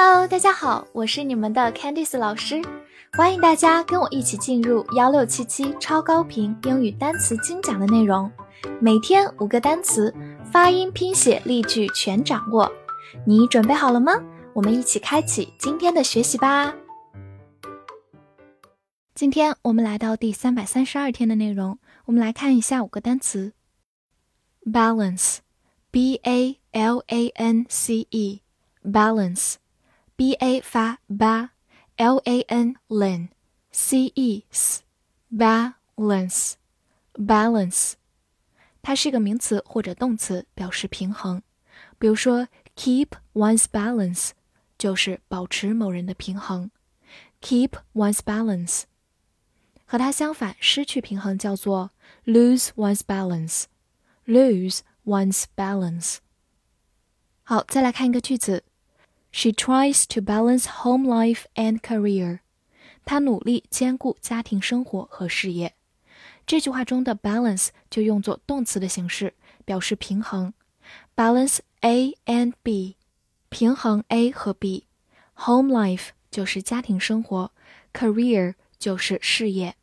Hello，大家好，我是你们的 Candice 老师，欢迎大家跟我一起进入幺六七七超高频英语单词精讲的内容，每天五个单词，发音、拼写、例句全掌握，你准备好了吗？我们一起开启今天的学习吧。今天我们来到第三百三十二天的内容，我们来看一下五个单词：balance，b a l a n c e，balance。b a 发 ba，l a n c e s balance balance，它是一个名词或者动词，表示平衡。比如说，keep one's balance 就是保持某人的平衡。keep one's balance，和它相反，失去平衡叫做 lose one's balance lose one's balance。好，再来看一个句子。 She tries to balance home life and career. 她努力兼顾家庭生活和事业。这句话中的 balance 就用作动词的形式，表示平衡。balance A and B，平衡 A 和 B。home life 就是家庭生活，career 就是事业。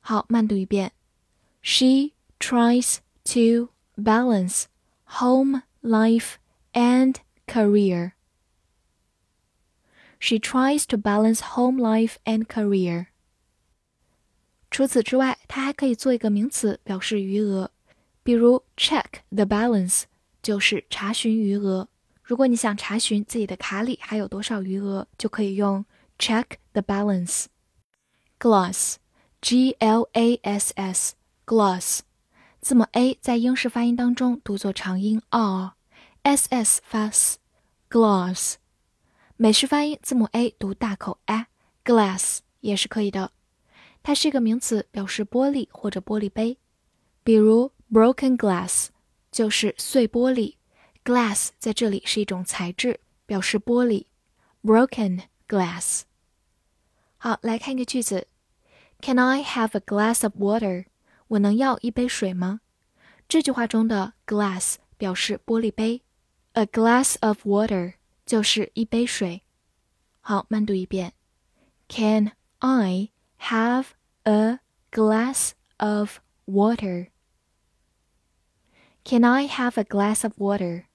好，慢读一遍。She tries to balance home life and career. She tries to balance home life and career. 除此之外，它还可以做一个名词，表示余额，比如 check the balance 就是查询余额。如果你想查询自己的卡里还有多少余额，就可以用 check the balance。Glass，G L A S S，glass，字母 a 在英式发音当中读作长音 r，s s 发 s，glass。美式发音字母 a 读大口 a，glass 也是可以的。它是一个名词，表示玻璃或者玻璃杯。比如 broken glass 就是碎玻璃，glass 在这里是一种材质，表示玻璃。broken glass。好，来看一个句子：Can I have a glass of water？我能要一杯水吗？这句话中的 glass 表示玻璃杯，a glass of water。就是一杯水。好，慢读一遍。Can I have a glass of water? Can I have a glass of water?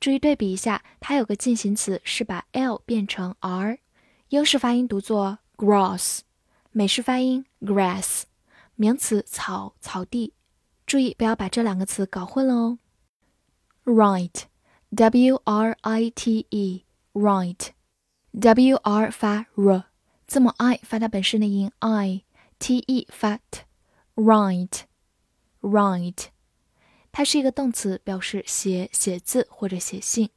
注意对比一下，它有个进行词是把 l 变成 r，英式发音读作 grass，美式发音 grass，名词草、草地。注意不要把这两个词搞混了哦。Write。W R I T E right，W R 发 r，字母 I 发它本身的音 I，T E 发 t，right，right，它是一个动词，表示写写字或者写信。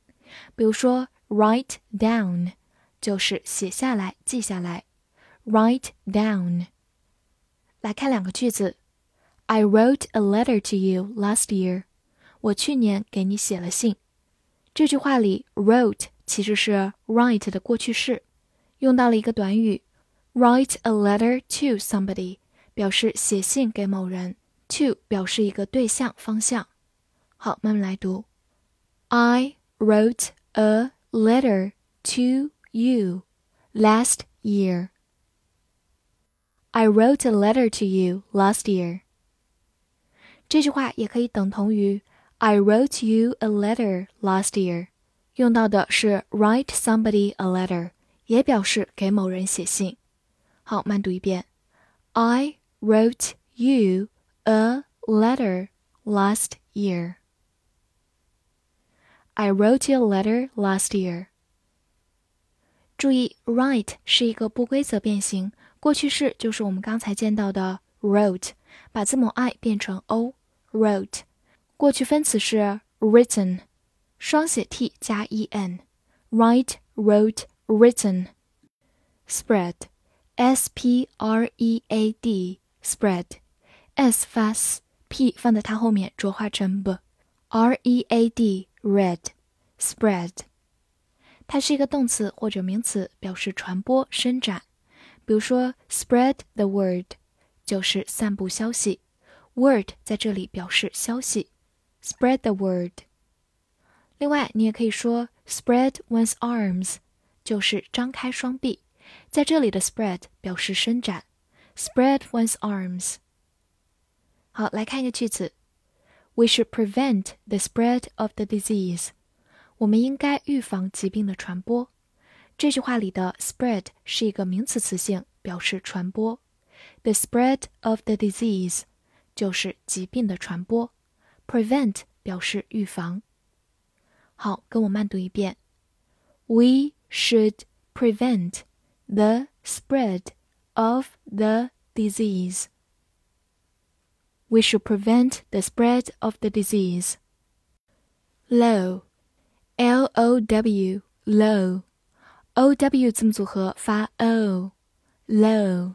比如说 write down 就是写下来、记下来，write down。来看两个句子，I wrote a letter to you last year，我去年给你写了信。 这句话里，wrote 其实是 write 的过去式，用到了一个短语，write a letter to somebody，表示写信给某人，to 表示一个对象方向。好，慢慢来读。I wrote a letter to you last year. I wrote a letter to you last year. 这句话也可以等同于 I wrote you a letter last year，用到的是 write somebody a letter，也表示给某人写信。好，慢读一遍。I wrote you a letter last year. I wrote you a letter last year. 注意，write 是一个不规则变形，过去式就是我们刚才见到的 wrote，把字母 i 变成 o，wrote。 过去分词是 written，双写 t 加 e n，write wrote written。spread，s p r e a d，spread，s 发 s，p 放在它后面浊化成 b，r e a d read，spread。它是一个动词或者名词，表示传播、伸展。比如说 spread the word，就是散布消息。word 在这里表示消息。 Spread the word。另外，你也可以说 spread one's arms 就是张开双臂，在这里的 spread 表示伸展，spread one's arms。好，来看一个句子：We should prevent the spread of the disease。我们应该预防疾病的传播。这句话里的 spread 是一个名词词性，表示传播。The spread of the disease 就是疾病的传播。 Prevent 表示预防。好，跟我慢读一遍。We should prevent the spread of the disease. We should prevent the spread of the disease. Low, L O W, low, O W 字母组合发 o, low。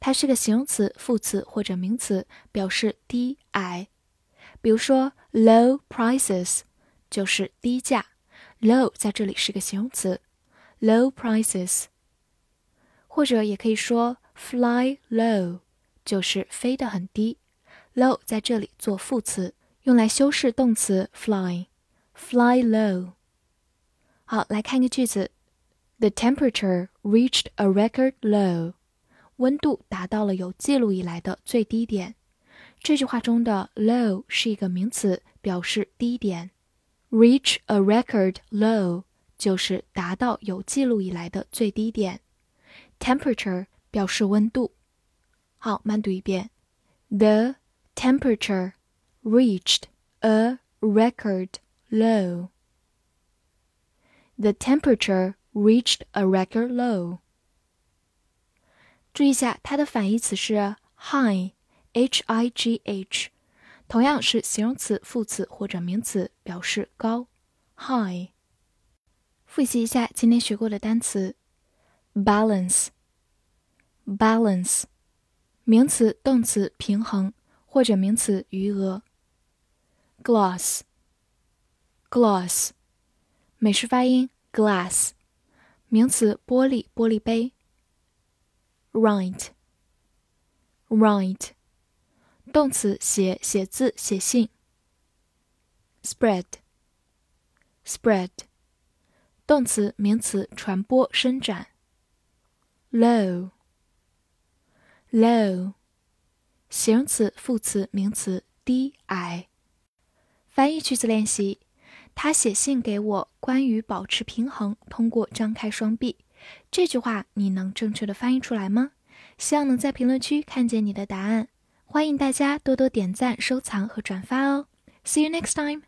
它是个形容词、副词或者名词，表示低矮。 比如说，low prices 就是低价，low 在这里是个形容词，low prices。或者也可以说 fly low 就是飞得很低，low 在这里做副词，用来修饰动词 fly，fly low。好，来看一个句子：The temperature reached a record low。温度达到了有记录以来的最低点。这句话中的 low 是一个名词，表示低点。Reach a record low 就是达到有记录以来的最低点。Temperature 表示温度。好，慢读一遍。The temperature reached a record low. The temperature reached a record low. 注意一下，它的反义词是 h i g h，同样是形容词、副词或者名词，表示高，high。复习一下今天学过的单词：balance，balance，名词、动词平衡或者名词余额；glass，glass，美式发音 glass，名词玻璃、玻璃杯；write，right。动词写写字写信。spread, spread，动词名词传播伸展。low, low，形容词副词名词低矮。翻译句子练习：他写信给我，关于保持平衡，通过张开双臂。这句话你能正确的翻译出来吗？希望能在评论区看见你的答案。欢迎大家多多点赞、收藏和转发哦。See you next time.